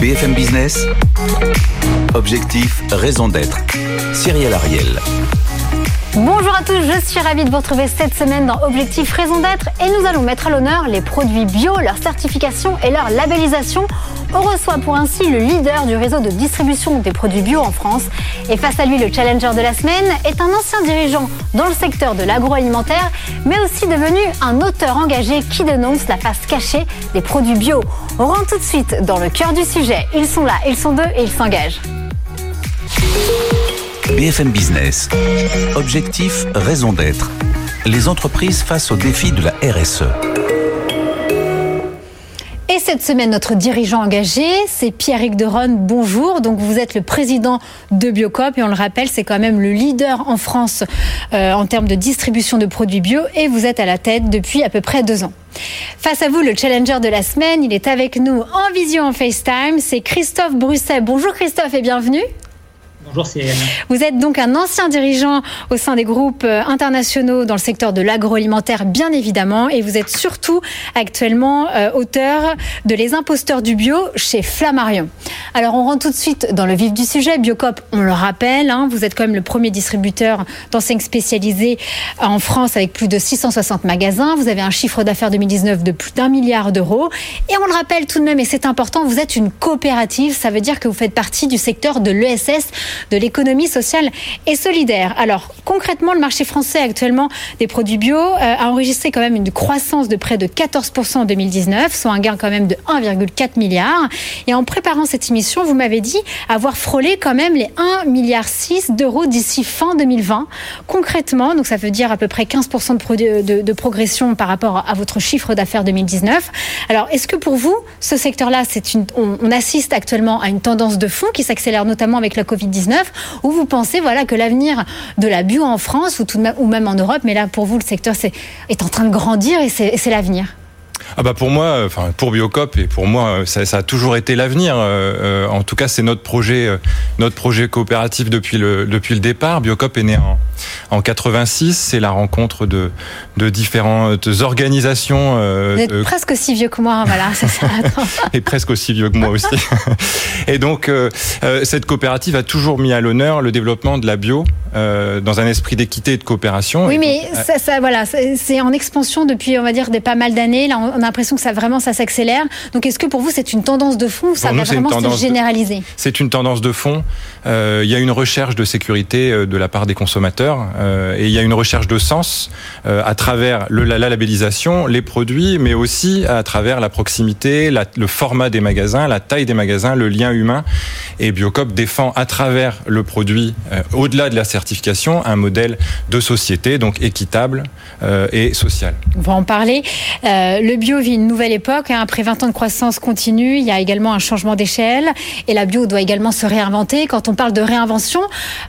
BFM Business, objectif, raison d'être. Cyril Ariel. Bonjour à tous, je suis ravie de vous retrouver cette semaine dans Objectif Raison d'être et nous allons mettre à l'honneur les produits bio, leur certification et leur labellisation. On reçoit pour ainsi le leader du réseau de distribution des produits bio en France et face à lui le challenger de la semaine est un ancien dirigeant dans le secteur de l'agroalimentaire mais aussi devenu un auteur engagé qui dénonce la face cachée des produits bio. On rentre tout de suite dans le cœur du sujet. Ils sont là, ils sont deux et ils s'engagent. BFM Business. Objectif, raison d'être. Les entreprises face aux défis de la RSE. Et cette semaine, notre dirigeant engagé, c'est Pierrick Deronne. Bonjour. Donc, vous êtes le président de Biocop et on le rappelle, c'est quand même le leader en France euh, en termes de distribution de produits bio et vous êtes à la tête depuis à peu près deux ans. Face à vous, le challenger de la semaine, il est avec nous en vision en FaceTime. C'est Christophe Brusset. Bonjour Christophe et bienvenue. Bonjour Cyril. Vous êtes donc un ancien dirigeant au sein des groupes euh, internationaux dans le secteur de l'agroalimentaire, bien évidemment, et vous êtes surtout actuellement euh, auteur de Les imposteurs du bio chez Flammarion. Alors on rentre tout de suite dans le vif du sujet. Biocop, on le rappelle, hein, vous êtes quand même le premier distributeur d'enseignes spécialisées en France avec plus de 660 magasins. Vous avez un chiffre d'affaires 2019 de plus d'un milliard d'euros. Et on le rappelle tout de même, et c'est important, vous êtes une coopérative. Ça veut dire que vous faites partie du secteur de l'ESS de l'économie sociale et solidaire. Alors concrètement, le marché français actuellement des produits bio euh, a enregistré quand même une croissance de près de 14% en 2019, soit un gain quand même de 1,4 milliard. Et en préparant cette émission, vous m'avez dit avoir frôlé quand même les 1,6 milliard d'euros d'ici fin 2020. Concrètement, donc ça veut dire à peu près 15% de, progression par rapport à votre chiffre d'affaires 2019. Alors, est-ce que pour vous, ce secteur-là, on, on assiste actuellement à une tendance de fond qui s'accélère notamment avec la Covid-19 ou vous pensez voilà, que l'avenir de la bio en France ou, même, en Europe, mais là pour vous le secteur est en train de grandir et c'est l'avenir ah bah pour moi, enfin pour Biocop et pour moi, ça, ça a toujours été l'avenir. Euh, en tout cas, c'est notre projet, euh, notre projet coopératif depuis le depuis le départ. Biocop est né en en 86. C'est la rencontre de de différentes organisations. Euh, Vous êtes presque aussi vieux que moi, voilà, c'est ça. et presque aussi vieux que moi aussi. et donc cette coopérative a toujours mis à l'honneur le développement de la bio dans un esprit d'équité et de coopération. Oui, mais ça, ça, voilà, c'est en expansion depuis, on va dire, des pas mal d'années. Là, on a l'impression que ça vraiment ça s'accélère. Donc est-ce que pour vous c'est une tendance de fond ou ça va vraiment se généraliser? C'est une tendance de fond. Euh, il y a une recherche de sécurité euh, de la part des consommateurs euh, et il y a une recherche de sens à travers le, la, labellisation, les produits, mais aussi à travers la proximité, le format des magasins, la taille des magasins, le lien humain. Et Biocop défend à travers le produit, au-delà de la certification, un modèle de société donc équitable et social. On va en parler. le bio vit une nouvelle époque. Hein. Après 20 ans de croissance continue, il y a également un changement d'échelle et la bio doit également se réinventer. Quand on parle de réinvention,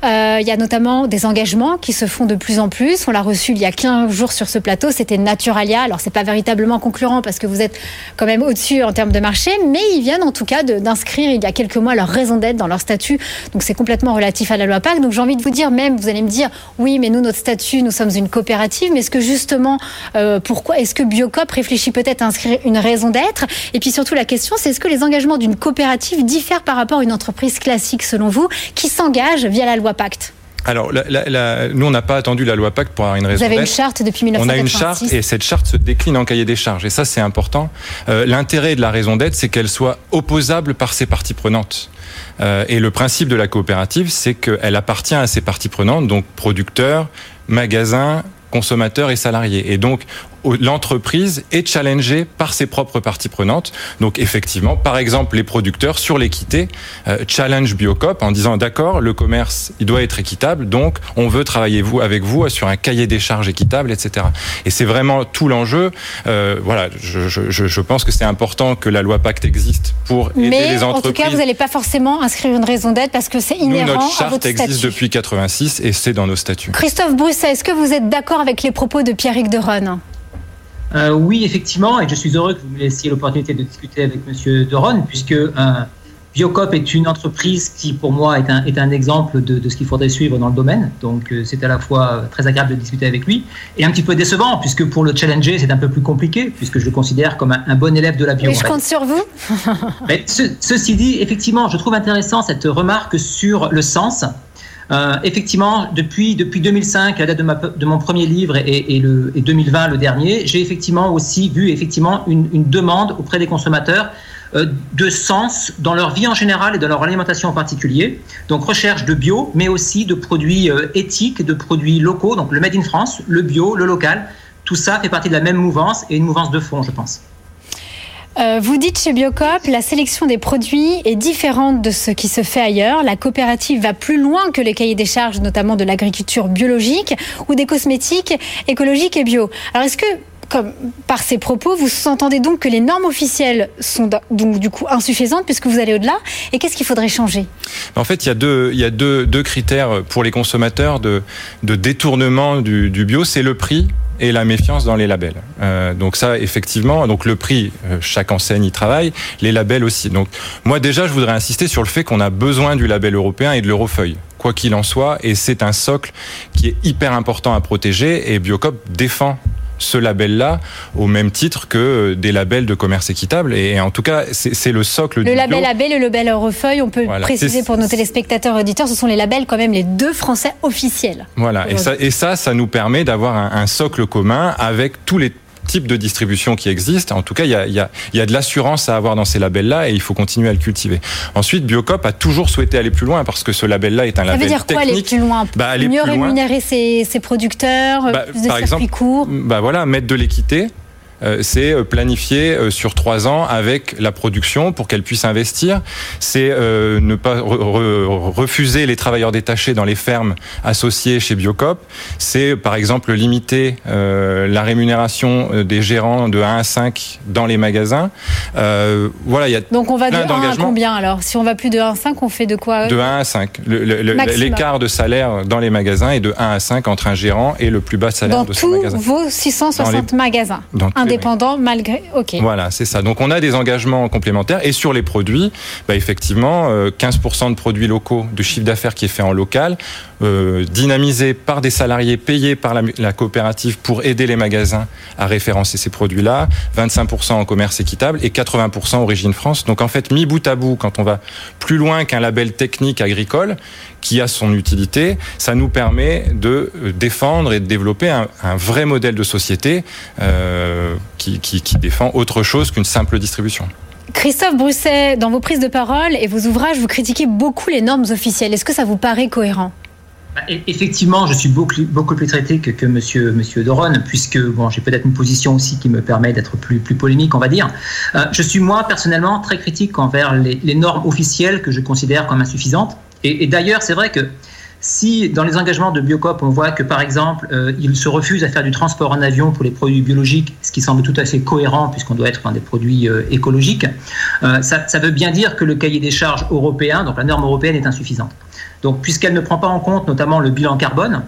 euh, il y a notamment des engagements qui se font de plus en plus. On l'a reçu il y a 15 jours sur ce plateau, c'était Naturalia. Alors c'est pas véritablement concurrent parce que vous êtes quand même au-dessus en termes de marché, mais ils viennent en tout cas d'inscrire il y a quelques mois leur raison d'être dans leur statut. Donc c'est complètement relatif à la loi PAC. Donc j'ai envie de vous dire même, vous allez me dire, oui, mais nous notre statut, nous sommes une coopérative, mais est-ce que justement, euh, pourquoi est-ce que Biocop réfléchit peut-être à inscrire une raison d'être? Et puis surtout la question, c'est est-ce que les engagements d'une coopérative diffèrent par rapport à une entreprise classique selon vous qui s'engage via la loi Pacte? Alors, nous, on n'a pas attendu la loi Pacte pour avoir une raison Vous avez une charte depuis 1986. On a une charte et cette charte se décline en cahier des charges. Et ça, c'est important. Euh, l'intérêt de la raison d'être, c'est qu'elle soit opposable par ses parties prenantes. Euh, et le principe de la coopérative, c'est qu'elle appartient à ses parties prenantes, donc producteurs, magasins, consommateurs et salariés. Et donc, l'entreprise est challengée par ses propres parties prenantes. Donc effectivement, par exemple, les producteurs sur l'équité euh, challenge Biocop en disant d'accord, le commerce il doit être équitable, donc on veut travailler vous avec vous sur un cahier des charges équitable, etc. Et c'est vraiment tout l'enjeu. Euh, voilà, je, je, je, pense que c'est important que la loi Pacte existe pour aider les entreprises. en tout cas, vous n'allez pas forcément inscrire une raison d'être parce que c'est inhérent Nous, notre charte à votre existe depuis 86 et c'est dans nos statuts. Christophe Brousset, est-ce que vous êtes d'accord avec les propos de Pierrick Deronne? Euh, oui, effectivement, et je suis heureux que vous me laissiez l'opportunité de discuter avec Monsieur Deron, puisque euh, Biocop est une entreprise qui, pour moi, est un, est un exemple de, de ce qu'il faudrait suivre dans le domaine. Donc, euh, c'est à la fois très agréable de discuter avec lui et un petit peu décevant, puisque pour le challenger, c'est un peu plus compliqué, puisque je le considère comme un, bon élève de la bio. Mais je compte sur vous. Mais ceci dit, effectivement, je trouve intéressant cette remarque sur le sens. Euh, effectivement, depuis, depuis 2005, à la date de, de mon premier livre et, et 2020, le dernier, j'ai effectivement aussi vu effectivement une, une demande auprès des consommateurs euh, de sens dans leur vie en général et dans leur alimentation en particulier. Donc recherche de bio, mais aussi de produits euh, éthiques, de produits locaux, donc le Made in France, le bio, le local. Tout ça fait partie de la même mouvance et une mouvance de fond, je pense. Euh, vous dites chez Biocop, la sélection des produits est différente de ce qui se fait ailleurs. La coopérative va plus loin que les cahiers des charges, notamment de l'agriculture biologique ou des cosmétiques écologiques et bio. Alors est-ce que par ces propos, vous entendez donc que les normes officielles sont du coup insuffisantes puisque vous allez au-delà. Et qu'est-ce qu'il faudrait changer? En fait, il y a deux, critères pour les consommateurs de, détournement du bio. C'est le prix et la méfiance dans les labels. Euh, donc ça, effectivement, donc le prix, euh, chaque enseigne y travaille, les labels aussi. Donc moi déjà, je voudrais insister sur le fait qu'on a besoin du label européen et de l'eurofeuille quoi qu'il en soit, et c'est un socle qui est hyper important à protéger, et Biocop défend ce label-là au même titre que des labels de commerce équitable. Et en tout cas, c'est le socle le du label bio. AB, le label Eurofeuille, on peut Voilà. préciser pour nos téléspectateurs et auditeurs, ce sont les labels quand même les deux français officiels. Voilà, et ça, et ça, ça nous permet d'avoir un, un socle commun avec tous les types de distribution qui existent. En tout cas, il y a, il y a, il y a de l'assurance à avoir dans ces labels-là et il faut continuer à le cultiver. Ensuite, Biocop a toujours souhaité aller plus loin parce que ce label-là est un Ça label veut dire quoi technique. aller plus loin? Bah, aller Mieux plus loin. rémunérer ses, ses producteurs, Bah, plus de par circuits exemple, courts? Bah voilà, mettre de l'équité. Euh, C'est euh, planifier euh, sur trois ans avec la production pour qu'elle puisse investir. C'est ne pas re- re- refuser les travailleurs détachés dans les fermes associées chez Biocop. C'est par exemple limiter la rémunération des gérants de 1 à 5 dans les magasins. Euh, voilà, il y a Donc on va de plein 1 à combien alors? Si on va plus de 1 à 5, on fait de quoi de 1 à 5. Le- le- le- Maximum. L'écart de salaire dans les magasins est de 1 à 5 entre un gérant et le plus bas salaire Dans de son tous magasin. vos 660 magasins Dans tous malgré... Ok. Voilà, c'est ça. Donc on a des engagements complémentaires et sur les produits, bah, effectivement, euh, 15% de produits locaux, de chiffre d'affaires qui est fait en local, euh, dynamisé par des salariés payés par la, la coopérative pour aider les magasins à référencer ces produits-là, 25% en commerce équitable et 80% origine France. Donc en fait, mis bout à bout, quand on va plus loin qu'un label technique agricole qui a son utilité, ça nous permet de euh, défendre et de développer un, un vrai modèle de société euh, qui, qui, qui défend autre chose qu'une simple distribution. Christophe Brusset, dans vos prises de parole et vos ouvrages, vous critiquez beaucoup les normes officielles. Est-ce que ça vous paraît cohérent? Bah, e- Effectivement, je suis beaucoup, beaucoup plus traité que, que monsieur, monsieur Doron, puisque bon, j'ai peut-être une position aussi qui me permet d'être plus, plus polémique, on va dire. Euh, je suis moi, personnellement, très critique envers les, les normes officielles que je considère comme insuffisantes. Et, et d'ailleurs, c'est vrai que si dans les engagements de Biocop, on voit que par exemple, euh, ils se refusent à faire du transport en avion pour les produits biologiques, ce qui semble tout à fait cohérent puisqu'on doit être dans des produits euh, écologiques, euh, ça, ça veut bien dire que le cahier des charges européen, donc la norme européenne, est insuffisante. Donc, puisqu'elle ne prend pas en compte notamment le bilan carbone,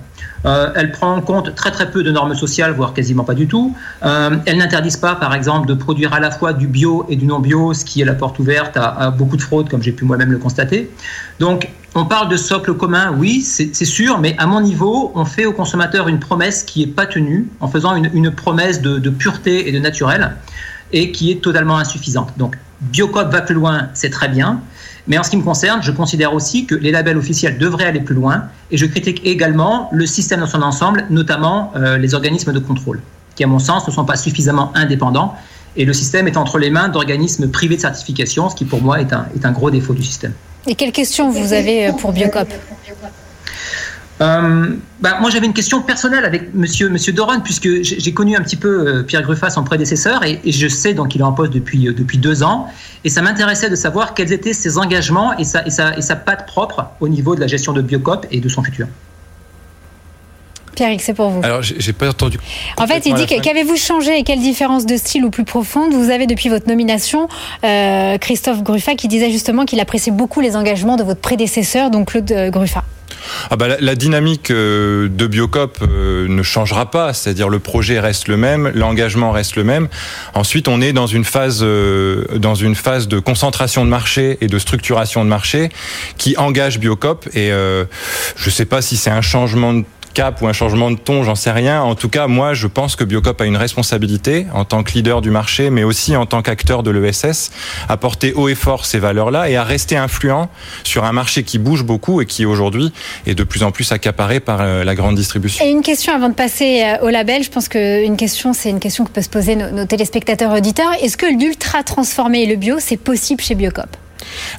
euh, elle prend en compte très très peu de normes sociales, voire quasiment pas du tout. Euh, elles n'interdisent pas, par exemple, de produire à la fois du bio et du non bio, ce qui est la porte ouverte à, beaucoup de fraudes, comme j'ai pu moi-même le constater. Donc, on parle de socle commun, oui, c'est sûr, mais à mon niveau, on fait au consommateur une promesse qui n'est pas tenue, en faisant une, une promesse de, de pureté et de naturel, et qui est totalement insuffisante. Donc, Biocop va plus loin, c'est très bien. Mais en ce qui me concerne, je considère aussi que les labels officiels devraient aller plus loin et je critique également le système dans son ensemble, notamment euh, les organismes de contrôle, qui à mon sens ne sont pas suffisamment indépendants et le système est entre les mains d'organismes privés de certification, ce qui pour moi est un, est un gros défaut du système. Et quelles questions vous avez euh, pour Biocop? Euh, bah, moi, j'avais une question personnelle avec Monsieur Monsieur Doron, puisque j'ai connu un petit peu euh, Pierre Gruffat, son prédécesseur, et, et je sais donc qu'il est en poste depuis euh, depuis deux ans, et ça m'intéressait de savoir quels étaient ses engagements et sa et sa et sa patte propre au niveau de la gestion de Biocop et de son futur. Pierre, c'est pour vous. Alors, j'ai pas entendu. En fait, il dit qu'avez-vous changé et quelle différence de style ou plus profonde vous avez depuis votre nomination Euh, Christophe Gruffat qui disait justement qu'il appréciait beaucoup les engagements de votre prédécesseur, donc Claude Gruffat? Ah bah, la, dynamique de Biocop ne changera pas, c'est-à-dire le projet reste le même, l'engagement reste le même. Ensuite, on est dans une phase dans une phase de concentration de marché et de structuration de marché qui engage Biocop et je ne sais pas si c'est un changement de cap ou un changement de ton, j'en sais rien. En tout cas, moi, je pense que Biocop a une responsabilité en tant que leader du marché, mais aussi en tant qu'acteur de l'ESS, à porter haut et fort ces valeurs-là et à rester influent sur un marché qui bouge beaucoup et qui aujourd'hui est de plus en plus accaparé par euh, la grande distribution. Et une question avant de passer euh, au label, je pense qu'une question, c'est une question que peuvent se poser nos, nos téléspectateurs auditeurs. Est-ce que l'ultra transformé et le bio, c'est possible chez Biocop?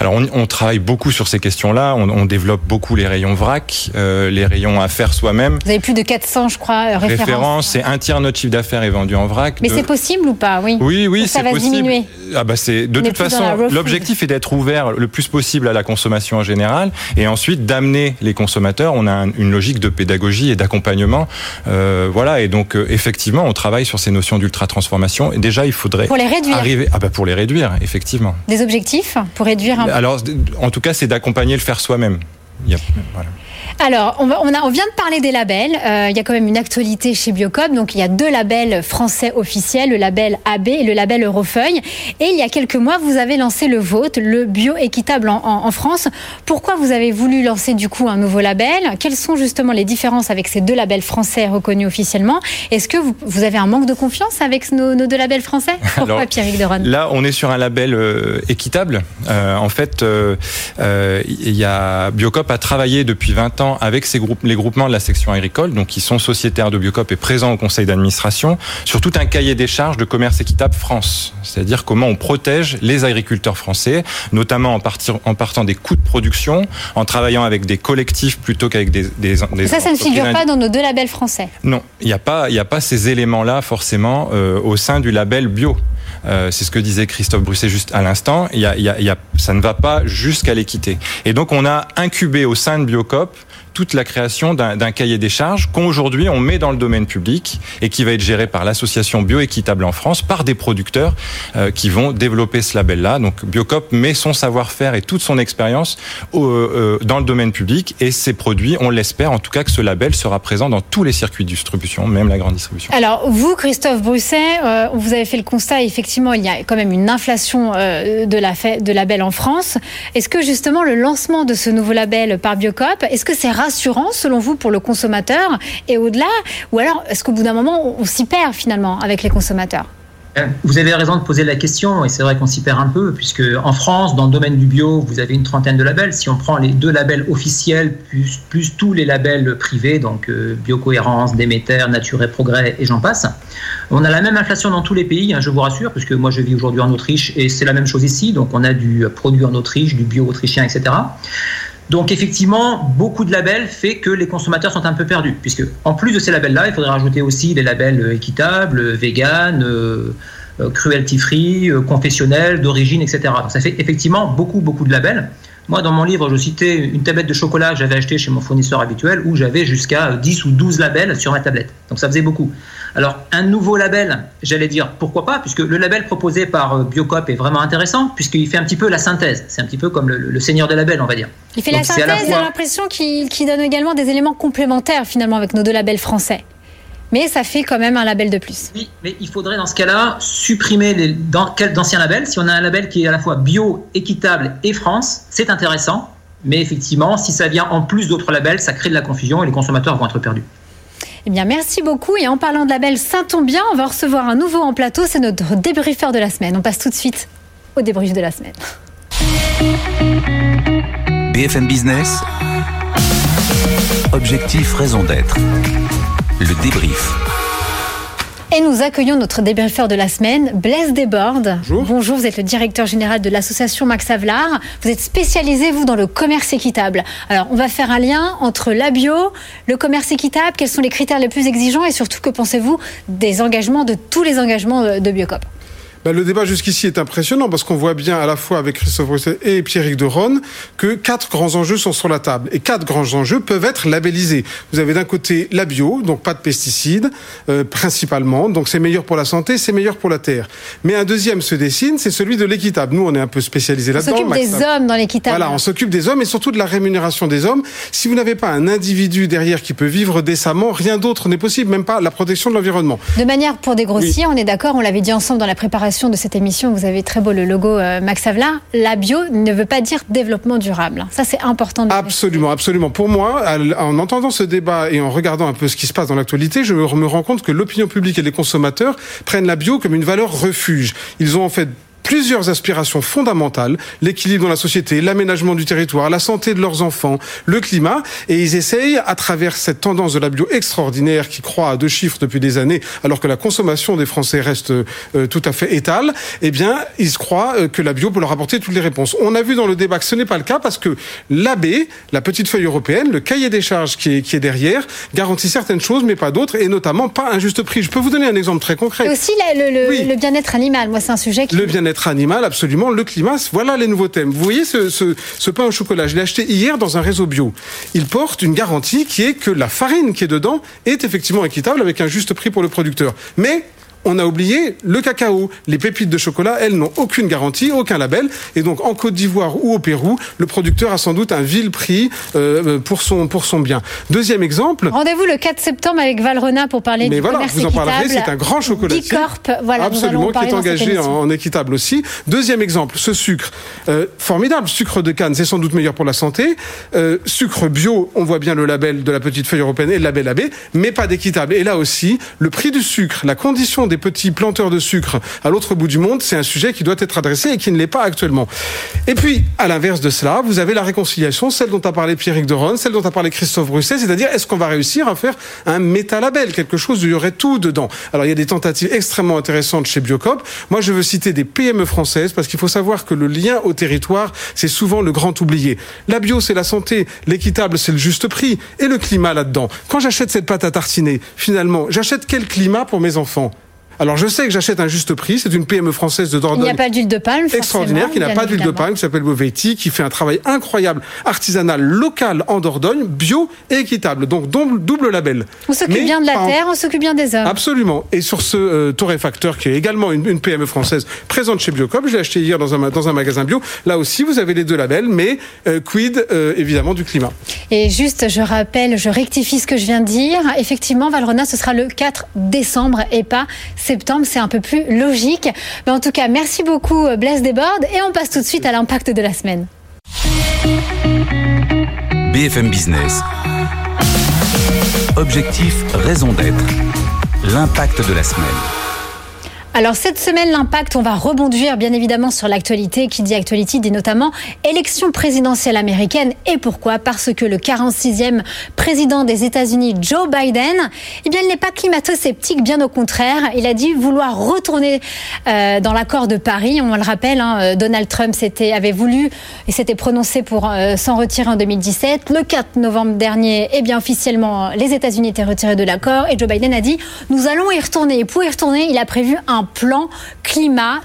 Alors on, on, travaille beaucoup sur ces questions-là. On, on, développe beaucoup les rayons vrac, euh, les rayons à faire soi-même. Vous avez plus de 400, je crois, euh, références. Références, c'est un tiers de notre chiffre d'affaires est vendu en vrac. Mais c'est possible ou pas? Oui. Oui, oui, c'est possible. Diminuer. Ah bah c'est de toute façon l'objectif est d'être ouvert le plus possible à la consommation en général et ensuite d'amener les consommateurs. On a une logique de pédagogie et d'accompagnement, euh, voilà. Et donc euh, effectivement, on travaille sur ces notions d'ultra transformation. Et déjà, il faudrait pour les réduire. Arriver, ah bah pour les réduire, effectivement. Des objectifs pour réduire. Alors, en tout cas, c'est d'accompagner le faire soi-même. Alors, on, on, a, on, vient de parler des labels. Euh, il y a quand même une actualité chez Biocop. Donc, il y a deux labels français officiels, le label AB et le label Eurofeuille. Et il y a quelques mois, vous avez lancé le vôtre, le bio équitable en, en, en, France. Pourquoi vous avez voulu lancer du coup un nouveau label? Quelles sont justement les différences avec ces deux labels français reconnus officiellement? Est-ce que vous, vous, avez un manque de confiance avec nos, nos deux labels français? Pourquoi Pierrick Deron Là, on est sur un label euh, équitable. Euh, en fait, il y a Biocop a travaillé depuis 20 ans avec ces groupes, les groupements de la section agricole, donc qui sont sociétaires de Biocop et présents au conseil d'administration, sur tout un cahier des charges de commerce équitable France. C'est-à-dire comment on protège les agriculteurs français, notamment en, partir, en partant des coûts de production, en travaillant avec des collectifs plutôt qu'avec des, des, des, Ça, ça ne figure pas dans nos deux labels français. Non, il n'y a pas, a pas ces éléments-là forcément euh, au sein du label bio. Euh, c'est ce que disait Christophe Brusset juste à l'instant. Il y a, ça ne va pas jusqu'à l'équité. Et donc on a incubé au sein de Biocop toute la création d'un cahier des charges qu'aujourd'hui on met dans le domaine public et qui va être géré par l'association Bioéquitable en France par des producteurs euh, qui vont développer ce label-là. Donc Biocop met son savoir-faire et toute son expérience euh, euh, dans le domaine public et ces produits, on l'espère en tout cas que ce label sera présent dans tous les circuits de distribution, même la grande distribution. Alors vous, Christophe Brusset, euh, vous avez fait le constat, effectivement, il y a quand même une inflation euh, de, la de label en France. Est-ce que justement le lancement de ce nouveau label par Biocop, est-ce que c'est rassurant selon vous pour le consommateur et au-delà Ou alors est-ce qu'au bout d'un moment on s'y perd finalement avec les consommateurs? Vous avez raison de poser la question, et c'est vrai qu'on s'y perd un peu, puisque en France, dans le domaine du bio, vous avez une trentaine de labels. Si on prend les deux labels officiels, plus, plus tous les labels privés, donc euh, Biocohérence, Déméter, Nature et Progrès, et j'en passe, on a la même inflation dans tous les pays, hein, je vous rassure, puisque moi je vis aujourd'hui en Autriche, et c'est la même chose ici. Donc on a du produit en Autriche, du bio autrichien, etc. Donc effectivement, beaucoup de labels fait que les consommateurs sont un peu perdus, puisque en plus de ces labels-là, il faudrait rajouter aussi les labels équitables, vegan, euh, cruelty free, euh, confessionnel, d'origine, etc. Donc ça fait effectivement beaucoup, beaucoup de labels. Moi, dans mon livre, je citais une tablette de chocolat que j'avais acheté chez mon fournisseur habituel où j'avais jusqu'à 10 ou 12 labels sur ma tablette. Donc ça faisait beaucoup. Alors, un nouveau label, j'allais dire pourquoi pas, puisque le label proposé par Biocop est vraiment intéressant, puisqu'il fait un petit peu la synthèse. C'est un petit peu comme le, le, seigneur des labels, on va dire. Il fait Donc, la synthèse, j'ai fois... l'impression qu'il qu donne également des éléments complémentaires finalement avec nos deux labels français mais ça fait quand même un label de plus. Oui, mais il faudrait dans ce cas-là supprimer les d'anciens labels. Si on a un label qui est à la fois bio, équitable et France, c'est intéressant. Mais effectivement, si ça vient en plus d'autres labels, ça crée de la confusion et les consommateurs vont être perdus. Eh bien, merci beaucoup. Et en parlant de label Saint-Tombe bien, on va recevoir un nouveau en plateau. C'est notre débriefeur de la semaine. On passe tout de suite au débrief de la semaine. BFM Business. Objectif, raison d'être le débrief. Et nous accueillons notre débriefeur de la semaine, Blaise Desbordes. Bonjour. Bonjour, vous êtes le directeur général de l'association Max Avelar. Vous êtes spécialisé, vous, dans le commerce équitable. Alors, on va faire un lien entre la bio, le commerce équitable. Quels sont les critères les plus exigeants et surtout, que pensez-vous des engagements, de tous les engagements de Biocop? Bah, Le débat jusqu'ici est impressionnant parce qu'on voit bien à la fois avec Christophe Rousset et Pierrick de Ronne que quatre grands enjeux sont sur la table. Et quatre grands enjeux peuvent être labellisés. Vous avez d'un côté la bio, donc pas de pesticides euh, principalement, donc c'est meilleur pour la santé, c'est meilleur pour la terre. Mais un deuxième se dessine, c'est celui de l'équitable. Nous, on est un peu spécialisé là-dedans. On s'occupe des hommes dans l'équitable. Voilà, on s'occupe des hommes et surtout de la rémunération des hommes. Si vous n'avez pas un individu derrière qui peut vivre décemment, rien d'autre n'est possible, même pas la protection de l'environnement. De manière pour dégrossir, on est d'accord, on l'avait dit ensemble dans la préparation de cette émission, vous avez très beau le logo euh, Max Havelaar, la bio ne veut pas dire développement durable. Ça, c'est important. De absolument, absolument. Pour moi, en entendant ce débat et en regardant un peu ce qui se passe dans l'actualité, je me rends compte que l'opinion publique et les consommateurs prennent la bio comme une valeur refuge. Ils ont en fait plusieurs aspirations fondamentales, l'équilibre dans la société, l'aménagement du territoire, la santé de leurs enfants, le climat, et ils essayent, à travers cette tendance de la bio extraordinaire qui croît à deux chiffres depuis des années, alors que la consommation des Français reste euh, tout à fait étale, eh bien, ils croient euh, que la bio peut leur apporter toutes les réponses. On a vu dans le débat que ce n'est pas le cas parce que l'AB, la petite feuille européenne, le cahier des charges qui est, qui est derrière, garantit certaines choses, mais pas d'autres, et notamment pas un juste prix. Je peux vous donner un exemple très concret. Et aussi le, le, bien-être animal. Moi, c'est un sujet qui... Le bien-être animal, absolument. Le climat, voilà les nouveaux thèmes. Vous voyez ce, ce, pain au chocolat, je l'ai acheté hier dans un réseau bio. Il porte une garantie qui est que la farine qui est dedans est effectivement équitable avec un juste prix pour le producteur. Mais on a oublié le cacao. Les pépites de chocolat, elles n'ont aucune garantie, aucun label. Et donc en Côte d'Ivoire ou au Pérou, le producteur a sans doute un vil prix euh, pour son pour son bien. Deuxième exemple. Rendez-vous le 4 septembre avec Valrona pour parler Mais du voilà, commerce vous en parlerez. C'est un grand chocolatier. Bicorp, voilà, absolument, qui est engagé en, équitable aussi. Deuxième exemple, ce sucre euh, formidable, sucre de canne, c'est sans doute meilleur pour la santé. Euh, sucre bio, on voit bien le label de la petite feuille européenne et le label AB, mais pas d'équitable. Et là aussi, le prix du sucre, la condition des petits planteurs de sucre à l'autre bout du monde, c'est un sujet qui doit être adressé et qui ne l'est pas actuellement. Et puis, à l'inverse de cela, vous avez la réconciliation, celle dont a parlé Pierrick Doron, celle dont a parlé Christophe Brusset, c'est-à-dire est-ce qu'on va réussir à faire un métalabel, quelque chose où il y aurait tout dedans? Alors, il y a des tentatives extrêmement intéressantes chez Biocop. Moi, je veux citer des PME françaises parce qu'il faut savoir que le lien au territoire, c'est souvent le grand oublié. La bio, c'est la santé. L'équitable, c'est le juste prix. Et le climat là-dedans. Quand j'achète cette pâte à tartiner, finalement, j'achète quel climat pour mes enfants? Alors je sais que j'achète un juste prix, c'est une PME française de Dordogne. Il n'y a pas d'huile de palme. Extraordinaire, qui n'a pas d'huile de palme, qui s'appelle Bovetti, qui fait un travail incroyable, artisanal, local en Dordogne, bio et équitable. Donc double label. On s'occupe bien de la terre, on s'occupe bien des hommes. Absolument. Et sur ce euh, torréfacteur, qui est également une, PME française présente chez Biocop, je l'ai acheté hier dans un, dans un magasin bio. Là aussi, vous avez les deux labels, mais euh, quid euh, évidemment du climat. Et juste, je rappelle, je rectifie ce que je viens de dire. Effectivement, Valrona, ce sera le 4 décembre et pas septembre, c'est un peu plus logique. Mais en tout cas, merci beaucoup euh, Blaise Desbordes et on passe tout de suite à l'impact de la semaine. BFM Business. Objectif, raison d'être. L'impact de la semaine. Alors cette semaine, l'impact, on va rebondir bien évidemment sur l'actualité. Qui dit actualité dit notamment élection présidentielle américaine. Et pourquoi? Parce que le 46e président des États-Unis, Joe Biden, eh bien, il n'est pas climato-sceptique, bien au contraire. Il a dit vouloir retourner euh, dans l'accord de Paris. On le rappelle, hein, euh, Donald Trump avait voulu et s'était prononcé pour euh, s'en retirer en 2017. Le 4 novembre dernier, eh bien officiellement, les États-Unis étaient retirés de l'accord et Joe Biden a dit nous allons y retourner. Et pour y retourner, il a prévu un plan climat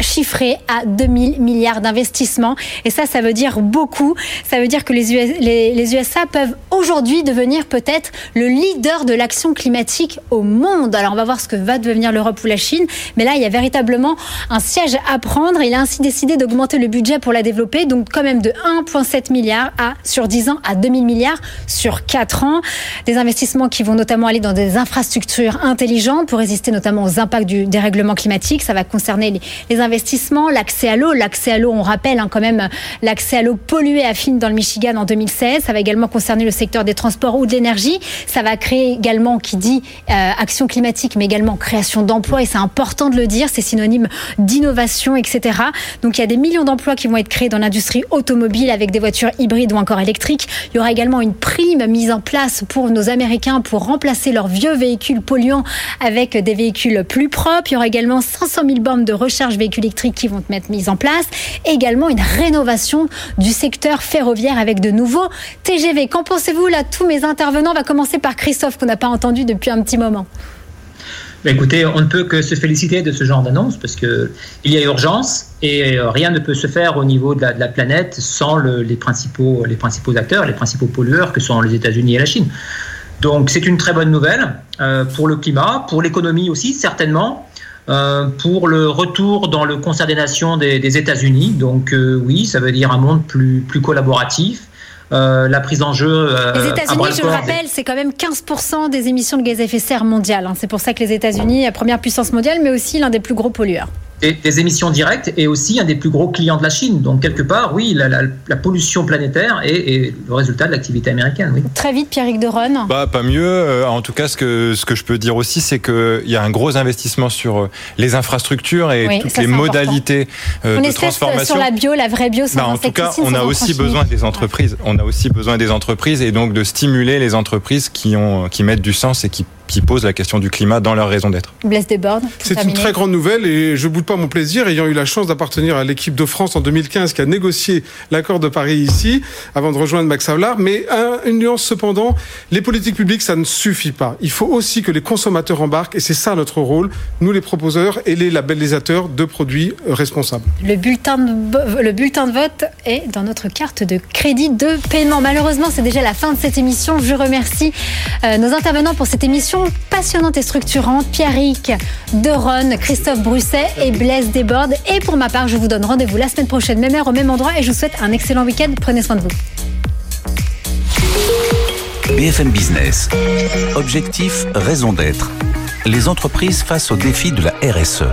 chiffré à 2000 milliards d'investissements. Et ça, ça veut dire beaucoup. Ça veut dire que les, USA peuvent aujourd'hui devenir peut-être le leader de l'action climatique au monde. Alors, on va voir ce que va devenir l'Europe ou la Chine. Mais là, il y a véritablement un siège à prendre. Il a ainsi décidé d'augmenter le budget pour la développer, donc quand même de 1,7 milliard sur 10 ans à 2000 milliards sur 4 ans. Des investissements qui vont notamment aller dans des infrastructures intelligentes pour résister notamment aux impacts du dérèglement climatique. Ça va concerner les, les investissement, l'accès à l'eau. L'accès à l'eau, on rappelle hein, quand même l'accès à l'eau polluée à Fine dans le Michigan en 2016. Ça va également concerner le secteur des transports ou de l'énergie. Ça va créer également, qui dit euh, action climatique, mais également création d'emplois. Et c'est important de le dire, c'est synonyme d'innovation, etc. Donc il y a des millions d'emplois qui vont être créés dans l'industrie automobile avec des voitures hybrides ou encore électriques. Il y aura également une prime mise en place pour nos Américains pour remplacer leurs vieux véhicules polluants avec des véhicules plus propres. Il y aura également 500 000 bornes de recharge électriques qui vont être mises en place. également une rénovation du secteur ferroviaire avec de nouveaux TGV. Qu'en pensez-vous là Tous mes intervenants, on va commencer par Christophe qu'on n'a pas entendu depuis un petit moment. Bah, écoutez, on ne peut que se féliciter de ce genre d'annonce parce qu'il y a urgence et euh, rien ne peut se faire au niveau de la, planète sans les, principaux, les principaux acteurs, les principaux pollueurs que sont les États-Unis et la Chine. Donc c'est une très bonne nouvelle euh, pour le climat, pour l'économie aussi certainement. Euh, pour le retour dans le concert des nations des, États-Unis. Donc oui, ça veut dire un monde plus, plus collaboratif, euh, la prise en jeu. Euh, les États-Unis, je le rappelle, c'est quand même 15% des émissions de gaz à effet de serre mondiales. Hein. C'est pour ça que les États-Unis, première puissance mondiale, mais aussi l'un des plus gros pollueurs des, émissions directes et aussi un des plus gros clients de la Chine. Donc quelque part, oui, la, pollution planétaire est, le résultat de l'activité américaine. Oui. Très vite, Pierrick de Bah, pas mieux. Euh, en tout cas, ce que, ce que je peux dire aussi, c'est qu'il y a un gros investissement sur euh, les infrastructures et toutes les modalités euh, de transformation. sur la bio, la vraie bio, bah, En tout cas, on a aussi besoin des entreprises. On a aussi besoin des entreprises et donc de stimuler les entreprises qui, ont, qui mettent du sens et qui qui posent la question du climat dans leur raison d'être. Blaise Desbordes. C'est une très grande nouvelle et je boude pas mon plaisir, ayant eu la chance d'appartenir à l'équipe de France en 2015 qui a négocié l'accord de Paris ici, avant de rejoindre Max Havelaar. Mais une nuance cependant, les politiques publiques, ça ne suffit pas. Il faut aussi que les consommateurs embarquent et c'est ça notre rôle, nous les proposeurs et les labellisateurs de produits responsables. Le bulletin de, le bulletin de vote est dans notre carte de crédit de paiement. Malheureusement, c'est déjà la fin de cette émission. Je remercie euh, nos intervenants pour cette émission passionnante et structurante. Pierrick Deron, Christophe Brusset et Blaise Desbordes. Et pour ma part, je vous donne rendez-vous la semaine prochaine, même heure, au même endroit. Et je vous souhaite un excellent week-end. Prenez soin de vous. BFM Business. Objectif, raison d'être. Les entreprises face aux défis de la RSE.